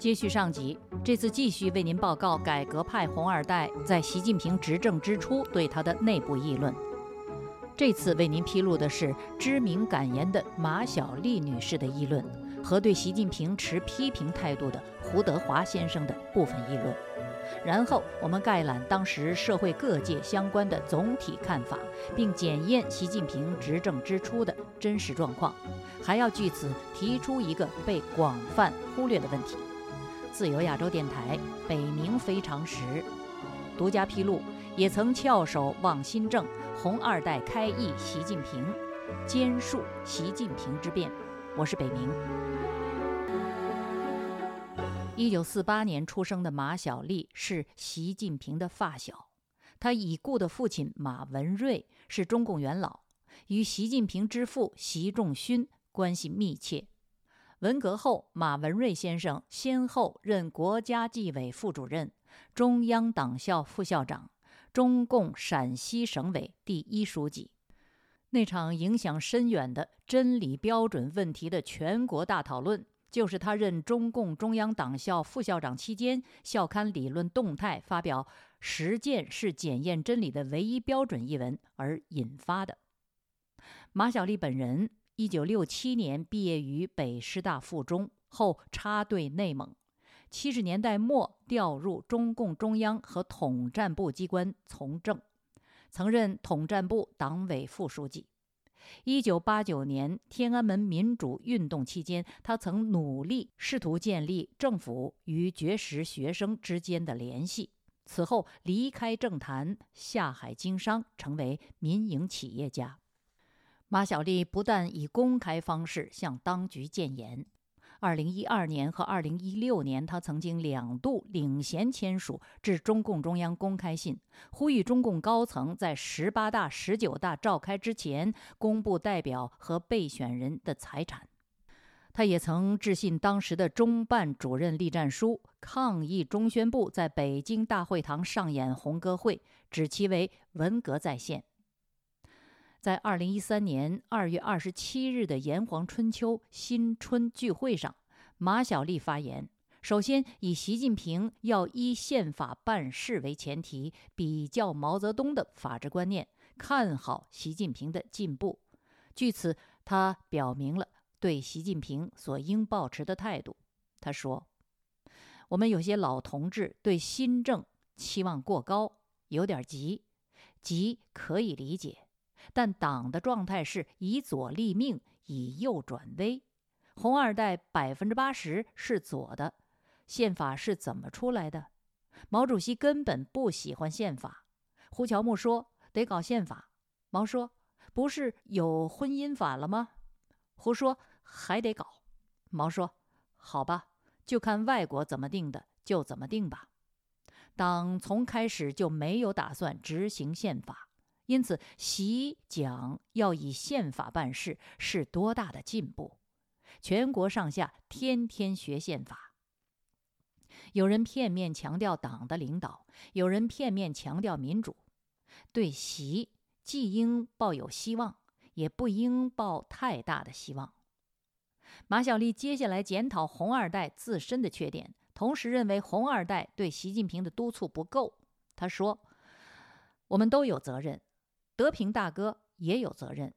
接续上集，这次继续为您报告改革派红二代在习近平执政之初对他的内部议论。这次为您披露的是知名敢言的马晓丽女士的议论和对习近平持批评态度的胡德华先生的部分议论。然后我们概览当时社会各界相关的总体看法，并检验习近平执政之初的真实状况，还要据此提出一个被广泛忽略的问题。自由亚洲电台北冥非常时，独家披露，也曾翘首望新政，红二代开议习近平，兼述习近平之变。我是北冥。一九四八年出生的马晓丽是习近平的发小，他已故的父亲马文瑞是中共元老，与习近平之父习仲勋关系密切。文革后，马文瑞先生先后任国家纪委副主任、中央党校副校长、中共陕西省委第一书记。那场影响深远的真理标准问题的全国大讨论，就是他任中共中央党校副校长期间，校刊理论动态发表“实践是检验真理的唯一标准”一文而引发的。马晓丽本人。一九六七年毕业于北师大附中后插队内蒙，七十年代末调入中共中央和统战部机关从政，曾任统战部党委副书记。一九八九年天安门民主运动期间，他曾努力试图建立政府与绝食学生之间的联系。此后离开政坛，下海经商，成为民营企业家。马晓丽不但以公开方式向当局谏言，二零一二年和二零一六年，他曾经两度领衔签署致中共中央公开信，呼吁中共高层在十八大、十九大召开之前公布代表和备选人的财产。他也曾致信当时的中办主任栗战书，抗议中宣部在北京大会堂上演红歌会，指其为文革再现。在二零一三年二月二十七日的炎黄春秋新春聚会上，马晓丽发言，首先以习近平要依宪法办事为前提，比较毛泽东的法治观念，看好习近平的进步。据此，他表明了对习近平所应保持的态度。他说：“我们有些老同志对新政期望过高，有点急，急可以理解。”但党的状态是以左立命，以右转危。红二代百分之八十是左的，宪法是怎么出来的？毛主席根本不喜欢宪法。胡乔木说得搞宪法，毛说不是有婚姻法了吗？胡说还得搞，毛说好吧，就看外国怎么定的，就怎么定吧。党从开始就没有打算执行宪法。因此，习讲要以宪法办事是多大的进步？全国上下天天学宪法。有人片面强调党的领导，有人片面强调民主。对习，既应抱有希望，也不应抱太大的希望。马晓丽接下来检讨红二代自身的缺点，同时认为红二代对习近平的督促不够。他说：“我们都有责任。”德平大哥也有责任，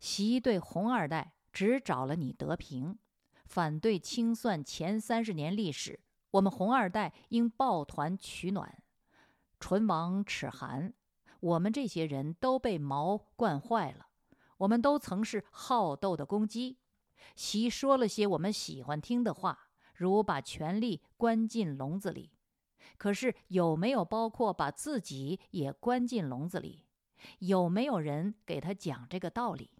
习对红二代只找了你德平，反对清算前三十年历史。我们红二代应抱团取暖。唇亡齿寒，我们这些人都被毛惯坏了，我们都曾是好斗的公鸡。习说了些我们喜欢听的话，如把权力关进笼子里，可是有没有包括把自己也关进笼子里？有没有人给他讲这个道理？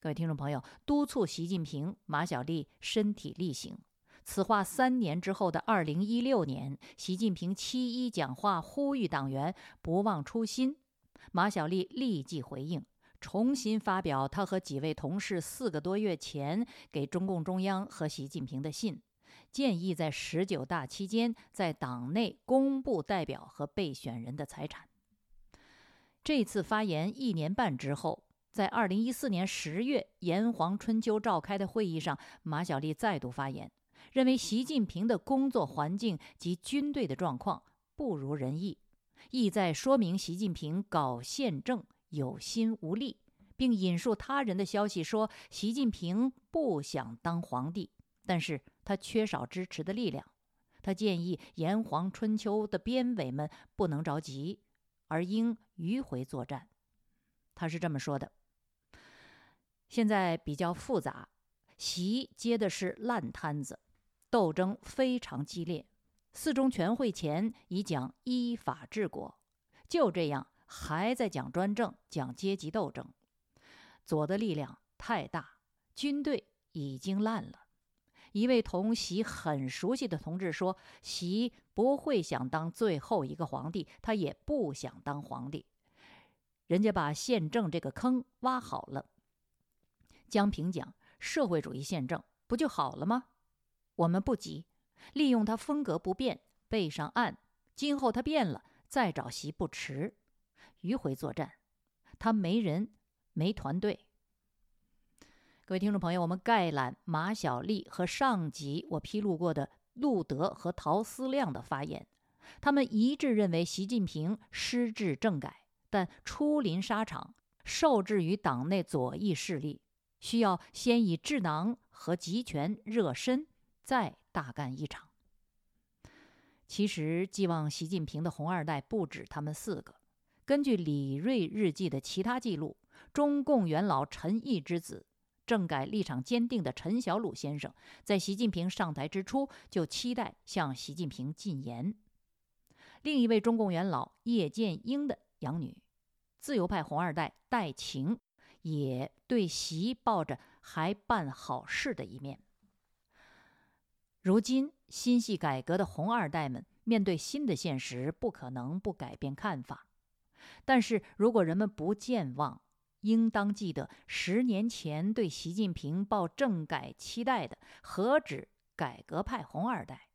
各位听众朋友，督促习近平，马晓丽身体力行。此话三年之后的二零一六年，习近平七一讲话呼吁党员不忘初心，马晓丽立即回应，重新发表他和几位同事四个多月前给中共中央和习近平的信，建议在十九大期间在党内公布代表和备选人的财产。这次发言一年半之后，在二零一四年十月炎黄春秋召开的会议上，马晓丽再度发言，认为习近平的工作环境及军队的状况不如人意，意在说明习近平搞宪政有心无力，并引述他人的消息说，习近平不想当皇帝，但是他缺少支持的力量。他建议炎黄春秋的编委们不能着急，而应迂回作战。他是这么说的：“现在比较复杂，习接的是烂摊子，斗争非常激烈。四中全会前已讲依法治国，就这样还在讲专政、讲阶级斗争。左的力量太大，军队已经烂了。”一位同习很熟悉的同志说：“习不会想当最后一个皇帝，他也不想当皇帝。人家把宪政这个坑挖好了。”江平讲：“社会主义宪政不就好了吗？我们不急，利用他风格不变，备上案，今后他变了再找习不迟。迂回作战，他没人，没团队。”各位听众朋友，我们概览马晓丽和上集我披露过的陆德和陶思亮的发言，他们一致认为习近平失治政改，但出临沙场，受制于党内左翼势力，需要先以智囊和集权热身，再大干一场。其实，寄望习近平的红二代不止他们四个。根据李瑞日记的其他记录，中共元老陈毅之子。政改立场坚定的陈小鲁先生，在习近平上台之初就期待向习近平进言。另一位中共元老叶剑英的养女，自由派红二代戴晴，也对习抱着还办好事的一面。如今心系改革的红二代们，面对新的现实，不可能不改变看法。但是如果人们不健忘，应当记得，十年前对习近平抱政改期待的，何止改革派红二代？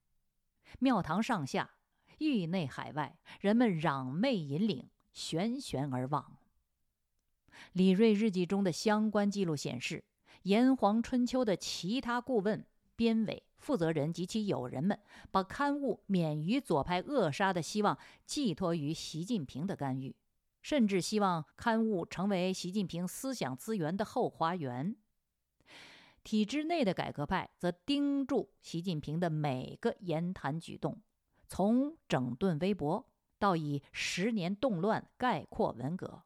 庙堂上下、域内海外，人们攘媚引领，悬悬而望。李锐日记中的相关记录显示，炎黄春秋的其他顾问、编委负责人及其友人们，把刊物免于左派扼杀的希望寄托于习近平的干预。甚至希望刊物成为习近平思想资源的后花园。体制内的改革派则盯住习近平的每个言谈举动，从整顿微博到以十年动乱概括文革，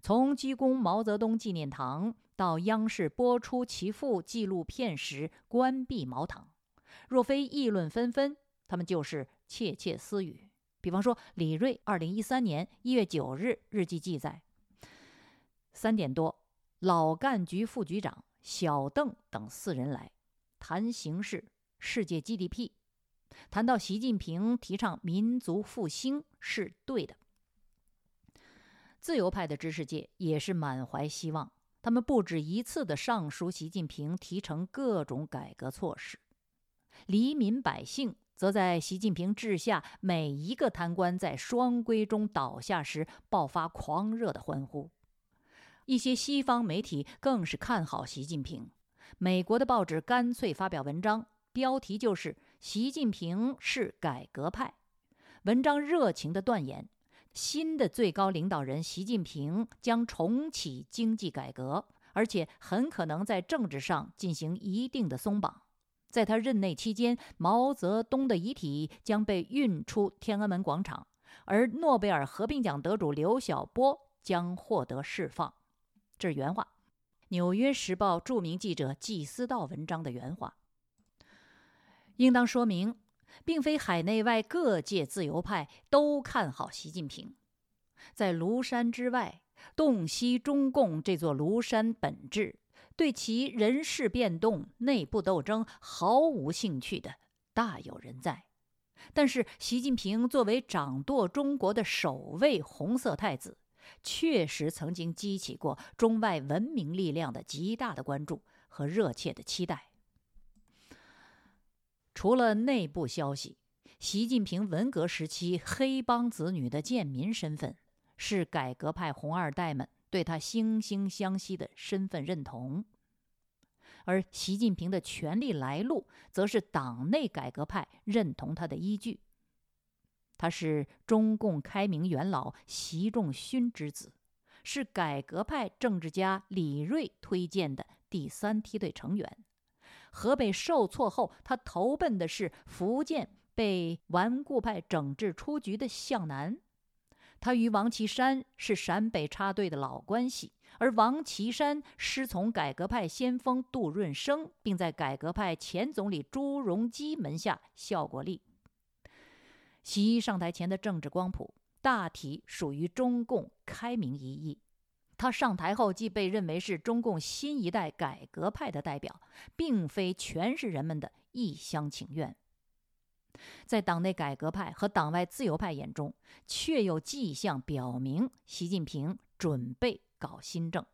从鞠躬毛泽东纪念堂到央视播出其父纪录片时关闭毛堂，若非议论纷纷，他们就是窃窃私语。比方说，李锐二零一三年一月九日日记记载：三点多，老干局副局长小邓等四人来谈形势、世界 GDP，谈到习近平提倡民族复兴是对的。自由派的知识界也是满怀希望，他们不止一次的上书习近平，提成各种改革措施。黎民百姓。则在习近平治下，每一个贪官在双规中倒下时，爆发狂热的欢呼。一些西方媒体更是看好习近平。美国的报纸干脆发表文章，标题就是“习近平是改革派”。文章热情地断言，新的最高领导人习近平将重启经济改革，而且很可能在政治上进行一定的松绑。在他任内期间，毛泽东的遗体将被运出天安门广场，而诺贝尔和平奖得主刘晓波将获得释放。这是原话，《纽约时报》著名记者季思道文章的原话。应当说明，并非海内外各界自由派都看好习近平，在庐山之外，洞悉中共这座庐山本质。对其人事变动、内部斗争毫无兴趣的大有人在，但是习近平作为掌舵中国的首位红色太子，确实曾经激起过中外文明力量的极大的关注和热切的期待。除了内部消息，习近平文革时期黑帮子女的贱民身份，是改革派红二代们。对他惺惺相惜的身份认同，而习近平的权力来路，则是党内改革派认同他的依据。他是中共开明元老习仲勋之子，是改革派政治家李锐推荐的第三梯队成员。河北受挫后，他投奔的是福建被顽固派整治出局的向南。他与王岐山是陕北插队的老关系。而王岐山师从改革派先锋杜润生，并在改革派前总理朱镕基门下效过力。习上台前的政治光谱大体属于中共开明一翼，他上台后即被认为是中共新一代改革派的代表，并非全是人们的一厢情愿。在党内改革派和党外自由派眼中，确有迹象表明习近平准备。搞新政。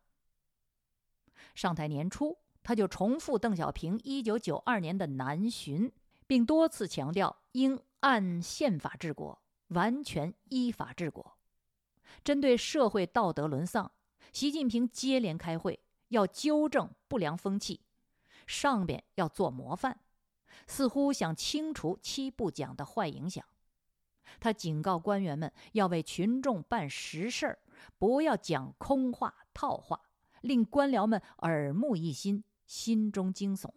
上台年初，他就重复邓小平1992年的南巡，并多次强调应按宪法治国，完全依法治国。针对社会道德沦丧，习近平接连开会，要纠正不良风气，上边要做模范，似乎想清除七不讲的坏影响。他警告官员们要为群众办实事儿。不要讲空话套话，令官僚们耳目一新，心中惊悚。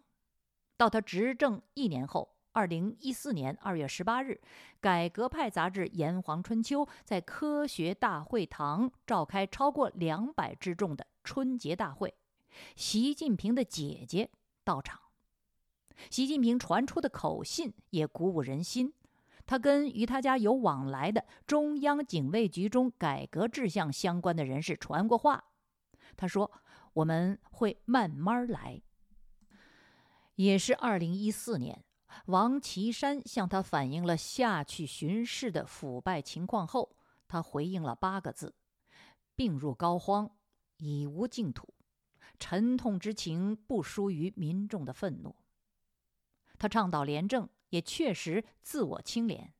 到他执政一年后，二零一四年二月十八日，改革派杂志《炎黄春秋》在科学大会堂召开超过两百之众的春节大会，习近平的姐姐到场。习近平传出的口信也鼓舞人心。他跟与他家有往来的中央警卫局中改革志向相关的人士传过话，他说：“我们会慢慢来。”也是二零一四年，王岐山向他反映了下去巡视的腐败情况后，他回应了八个字：“病入膏肓，已无净土。”沉痛之情不输于民众的愤怒。他倡导廉政。也确实自我清廉。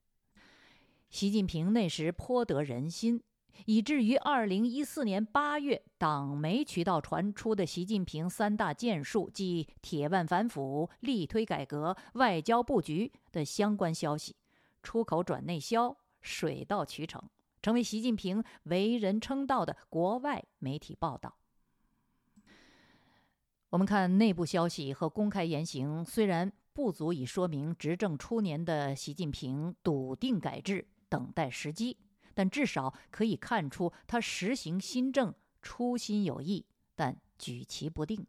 习近平那时颇得人心，以至于二零一四年八月，党媒渠道传出的习近平三大建树，即铁腕反腐、力推改革、外交布局的相关消息，出口转内销，水到渠成，成为习近平为人称道的国外媒体报道。我们看内部消息和公开言行，虽然。不足以说明执政初年的习近平笃定改制、等待时机，但至少可以看出他实行新政初心有意，但举棋不定。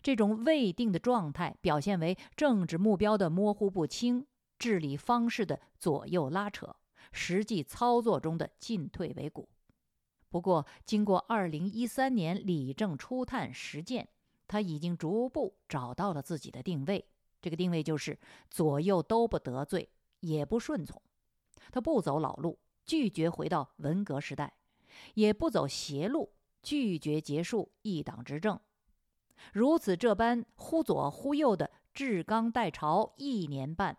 这种未定的状态表现为政治目标的模糊不清、治理方式的左右拉扯、实际操作中的进退维谷。不过，经过2013年理政初探实践，他已经逐步找到了自己的定位。这个定位就是左右都不得罪，也不顺从。他不走老路，拒绝回到文革时代；也不走邪路，拒绝结束一党执政。如此这般忽左忽右的治刚待朝一年半，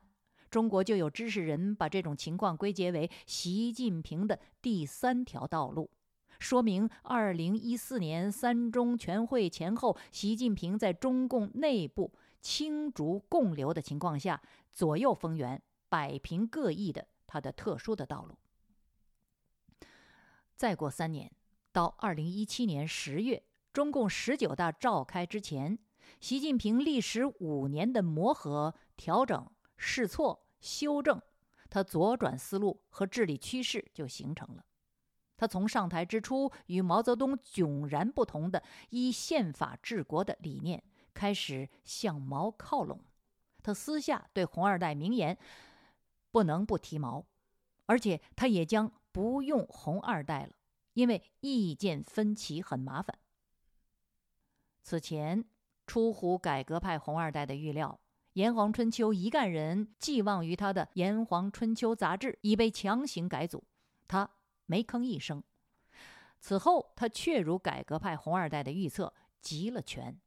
中国就有知识人把这种情况归结为习近平的第三条道路，说明二零一四年三中全会前后，习近平在中共内部。青竹共流的情况下，左右逢源，摆平各异的他的特殊的道路。再过三年，到二零一七年十月，中共十九大召开之前，习近平历时五年的磨合、调整、试错、修正，他左转思路和治理趋势就形成了。他从上台之初与毛泽东迥然不同的依宪法治国的理念。开始向毛靠拢，他私下对红二代明言，不能不提毛，而且他也将不用红二代了，因为意见分歧很麻烦。此前出乎改革派红二代的预料，《炎黄春秋》一干人寄望于他的《炎黄春秋》杂志已被强行改组，他没吭一声。此后，他确如改革派红二代的预测，集了权。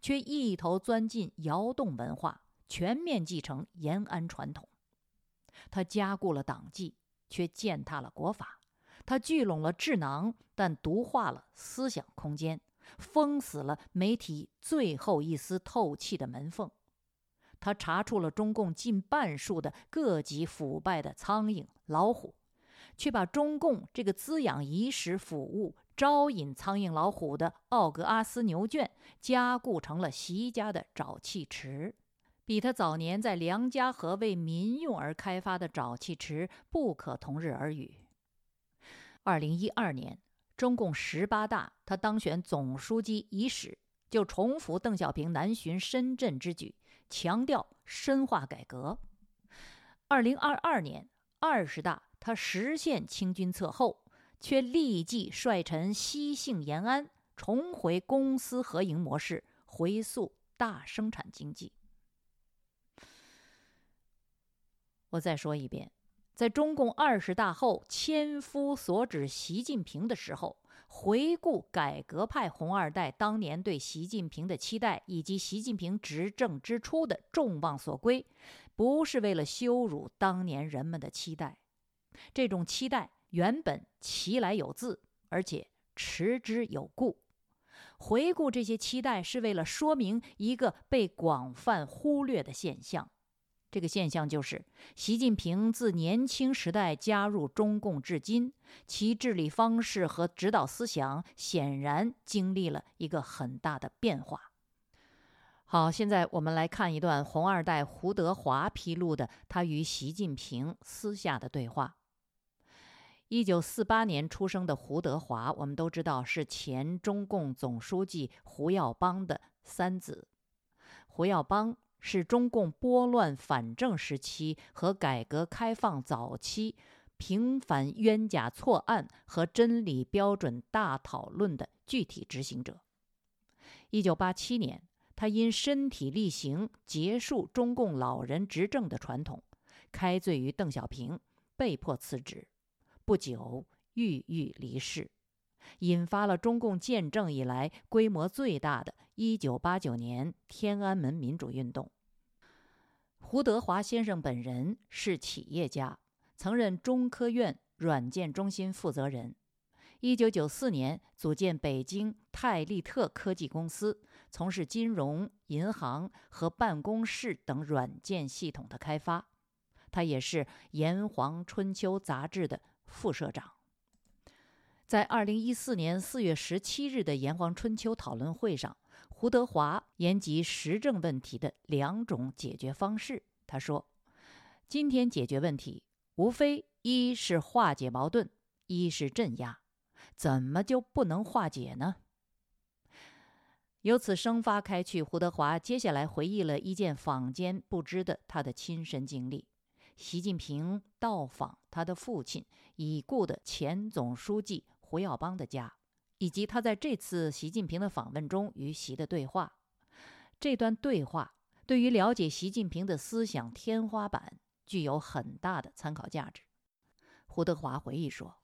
却一头钻进窑洞文化，全面继承延安传统。他加固了党纪，却践踏了国法；他聚拢了智囊，但毒化了思想空间；封死了媒体最后一丝透气的门缝。他查处了中共近半数的各级腐败的苍蝇、老虎，却把中共这个滋养遗食腐物、招引苍蝇老虎的奥格阿斯牛圈加固成了习家的沼气池，比他早年在梁家河为民用而开发的沼气池不可同日而语。二零一二年，中共十八大，他当选总书记伊始，就重复邓小平南巡深圳之举。强调深化改革。二零二二年二十大，他实现清君侧后，却立即率臣西幸延安，重回公私合营模式，回溯大生产经济。我再说一遍，在中共二十大后，千夫所指习近平的时候。回顾改革派红二代当年对习近平的期待，以及习近平执政之初的众望所归，不是为了羞辱当年人们的期待。这种期待原本其来有自，而且持之有故。回顾这些期待，是为了说明一个被广泛忽略的现象。这个现象就是，习近平自年轻时代加入中共至今，其治理方式和指导思想显然经历了一个很大的变化。好，现在我们来看一段红二代胡德华披露的他与习近平私下的对话。一九四八年出生的胡德华，我们都知道是前中共总书记胡耀邦的三子，胡耀邦。是中共拨乱反正时期和改革开放早期平反冤假错案和真理标准大讨论的具体执行者。一九八七年，他因身体力行结束中共老人执政的传统，开罪于邓小平，被迫辞职。不久，郁郁离世。引发了中共建政以来规模最大的1989年天安门民主运动。胡德华先生本人是企业家，曾任中科院软件中心负责人。1994年组建北京泰利特科技公司，从事金融、银行和办公室等软件系统的开发。他也是《炎黄春秋》杂志的副社长。在二零一四年四月十七日的《炎黄春秋》讨论会上，胡德华言及时政问题的两种解决方式。他说：“今天解决问题，无非一是化解矛盾，一是镇压，怎么就不能化解呢？”由此生发开去，胡德华接下来回忆了一件坊间不知的他的亲身经历：习近平到访他的父亲已故的前总书记。胡耀邦的家，以及他在这次习近平的访问中与习的对话，这段对话对于了解习近平的思想天花板具有很大的参考价值。胡德华回忆说：“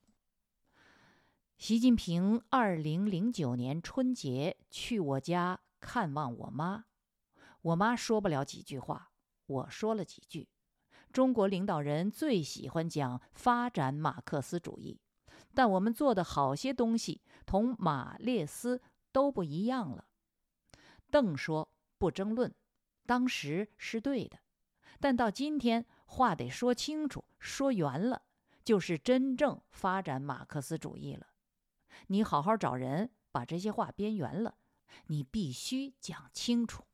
习近平二零零九年春节去我家看望我妈，我妈说不了几句话，我说了几句。中国领导人最喜欢讲发展马克思主义。”但我们做的好些东西同马列斯都不一样了。邓说不争论，当时是对的，但到今天话得说清楚、说圆了，就是真正发展马克思主义了。你好好找人把这些话编圆了，你必须讲清楚。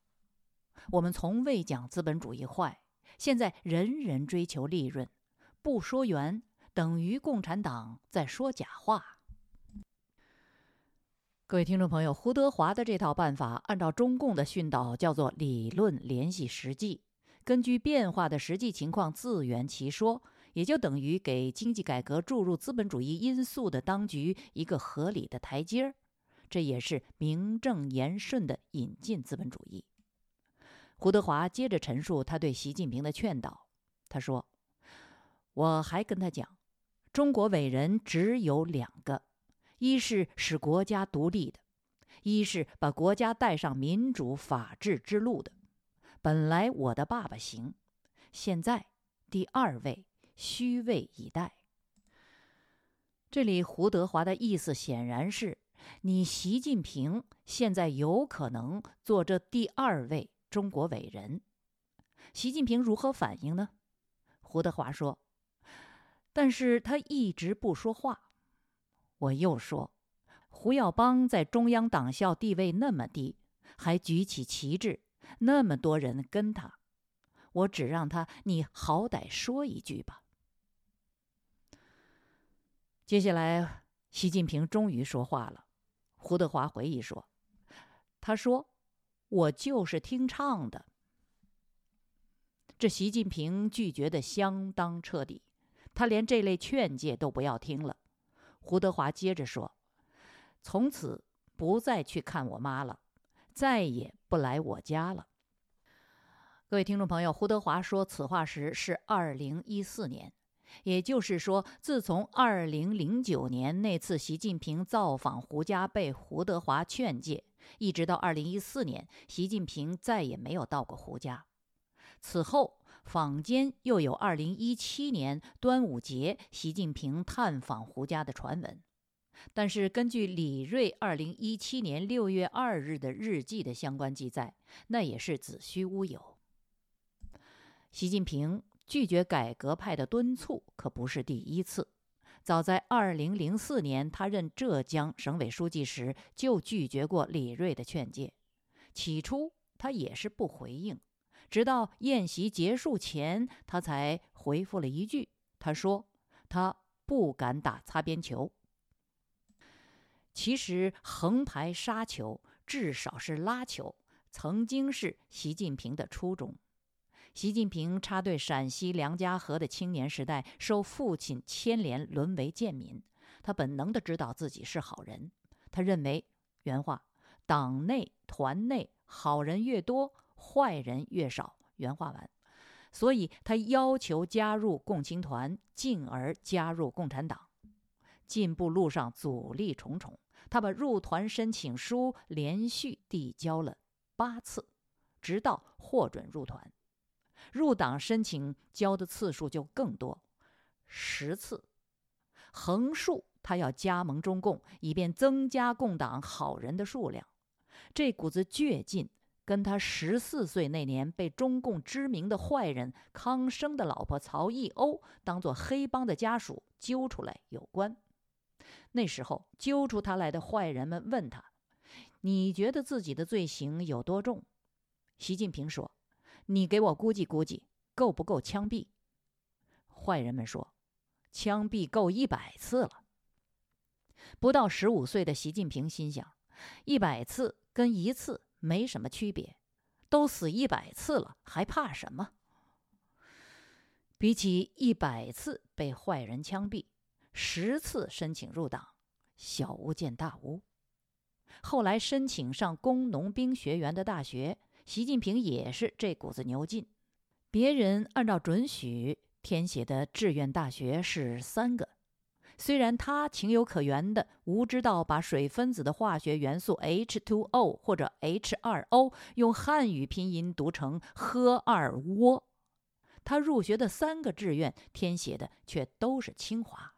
我们从未讲资本主义坏，现在人人追求利润，不说圆。等于共产党在说假话。各位听众朋友，胡德华的这套办法，按照中共的训导，叫做理论联系实际，根据变化的实际情况自圆其说，也就等于给经济改革注入资本主义因素的当局一个合理的台阶儿。这也是名正言顺的引进资本主义。胡德华接着陈述他对习近平的劝导，他说：“我还跟他讲。”中国伟人只有两个，一是使国家独立的，一是把国家带上民主法治之路的。本来我的爸爸行，现在第二位虚位以待。这里胡德华的意思显然是你习近平现在有可能做这第二位中国伟人。习近平如何反应呢？胡德华说：“但是他一直不说话。”我又说：“胡耀邦在中央党校地位那么低，还举起旗帜，那么多人跟他，我只让他，你好歹说一句吧。”接下来，习近平终于说话了。胡德华回忆说：“他说，我就是听唱的。”这习近平拒绝的相当彻底，他连这类劝诫都不要听了。胡德华接着说：“从此不再去看我妈了，再也不来我家了。”各位听众朋友，胡德华说此话时是二零一四年，也就是说，自从二零零九年那次习近平造访胡家被胡德华劝诫，一直到二零一四年，习近平再也没有到过胡家。此后，坊间又有2017年端午节习近平探访胡家的传闻，但是根据李瑞2017年6月2日的日记的相关记载，那也是子虚乌有。习近平拒绝改革派的敦促可不是第一次，早在2004年他任浙江省委书记时就拒绝过李瑞的劝诫，起初他也是不回应。直到宴席结束前，他才回复了一句：“他说他不敢打擦边球。其实横排杀球，至少是拉球，曾经是习近平的初衷。习近平插队陕西梁家河的青年时代，受父亲牵连，沦为贱民。他本能的知道自己是好人。他认为，原话：党内团内好人越多。”坏人越少，原话完。所以他要求加入共青团，进而加入共产党。进步路上阻力重重，他把入团申请书连续递交了八次，直到获准入团。入党申请交的次数就更多，十次。横竖他要加盟中共，以便增加共党好人的数量。这股子倔劲。跟他十四岁那年被中共知名的坏人康生的老婆曹义欧当做黑帮的家属揪出来有关。那时候揪出他来的坏人们问他：“你觉得自己的罪行有多重？”习近平说：“你给我估计估计，够不够枪毙？”坏人们说：“枪毙够一百次了。”不到十五岁的习近平心想：“一百次跟一次。”没什么区别，都死一百次了，还怕什么？比起一百次被坏人枪毙，十次申请入党，小巫见大巫。后来申请上工农兵学员的大学，习近平也是这股子牛劲。别人按照准许填写的志愿大学是三个。虽然他情有可原的无知到把水分子的化学元素 H2O 或者 H2O 用汉语拼音读成喝二窝，他入学的三个志愿填写的却都是清华。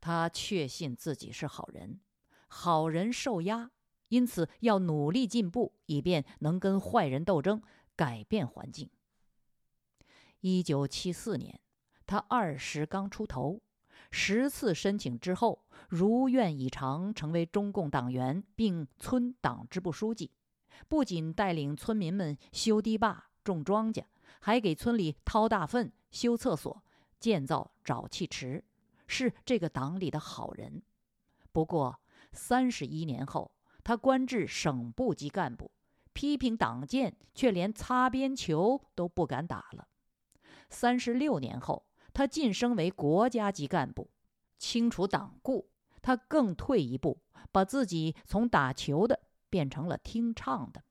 他确信自己是好人，好人受压，因此要努力进步，以便能跟坏人斗争，改变环境。一九七四年，他二十刚出头。十次申请之后，如愿以偿成为中共党员，并村党支部书记。不仅带领村民们修堤坝、种庄稼，还给村里掏大粪、修厕所、建造沼气池，是这个党里的好人。不过，三十一年后，他官至省部级干部，批评党建，却连擦边球都不敢打了。三十六年后。他晋升为国家级干部，清除党锢。他更退一步，把自己从打球的变成了听唱的。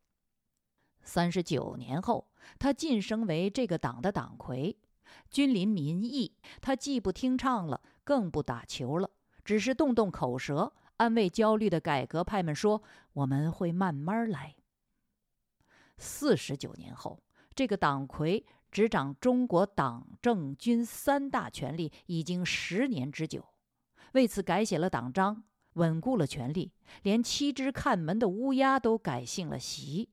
三十九年后，他晋升为这个党的党魁，君临民意。他既不听唱了，更不打球了，只是动动口舌，安慰焦虑的改革派们说：“我们会慢慢来。”四十九年后，这个党魁。执掌中国党政军三大权力已经十年之久，为此改写了党章，稳固了权力，连七只看门的乌鸦都改姓了习。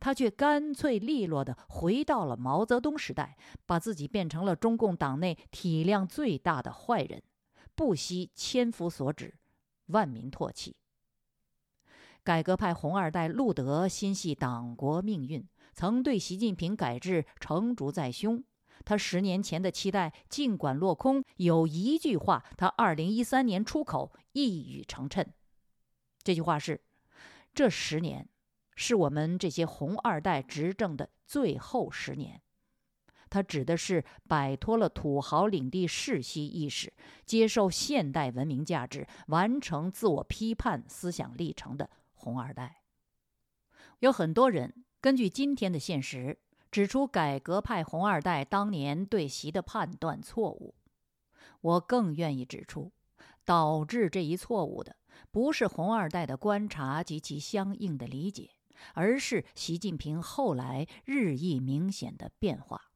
他却干脆利落地回到了毛泽东时代，把自己变成了中共党内体量最大的坏人，不惜千夫所指，万民唾弃。改革派红二代陆德心系党国命运，曾对习近平改制成竹在胸。他十年前的期待尽管落空，有一句话，他二零一三年出口一语成谶。这句话是：这十年是我们这些红二代执政的最后十年。他指的是摆脱了土豪领地世袭意识，接受现代文明价值，完成自我批判思想历程的红二代。有很多人根据今天的现实。指出改革派红二代当年对习的判断错误，我更愿意指出，导致这一错误的不是红二代的观察及其相应的理解，而是习近平后来日益明显的变化。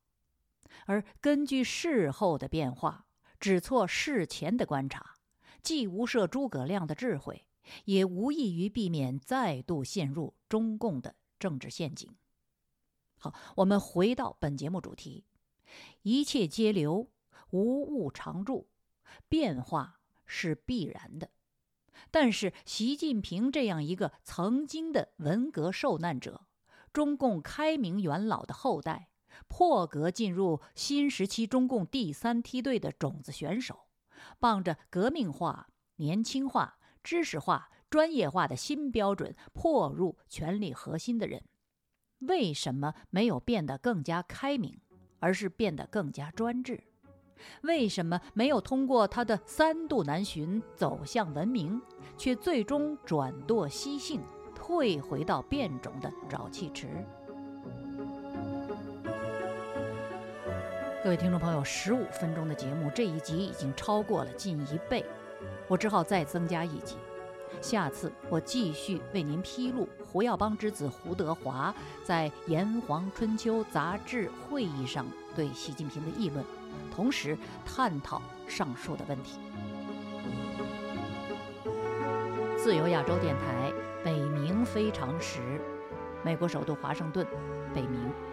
而根据事后的变化指错事前的观察，既无涉诸葛亮的智慧，也无异于避免再度陷入中共的政治陷阱。好，我们回到本节目主题：一切皆流，无物常驻，变化是必然的。但是，习近平这样一个曾经的文革受难者，中共开明元老的后代，破格进入新时期中共第三梯队的种子选手，傍着革命化、年轻化、知识化、专业化的新标准，破入权力核心的人。为什么没有变得更加开明，而是变得更加专制？为什么没有通过他的三度南巡走向文明，却最终转堕西性，退回到变种的沼气池？各位听众朋友，十五分钟的节目，这一集已经超过了近一倍，我只好再增加一集。下次我继续为您披露胡耀邦之子胡德华在《炎黄春秋》杂志会议上对习近平的议论，同时探讨上述的问题。自由亚洲电台，北冥非常时，美国首都华盛顿，北冥。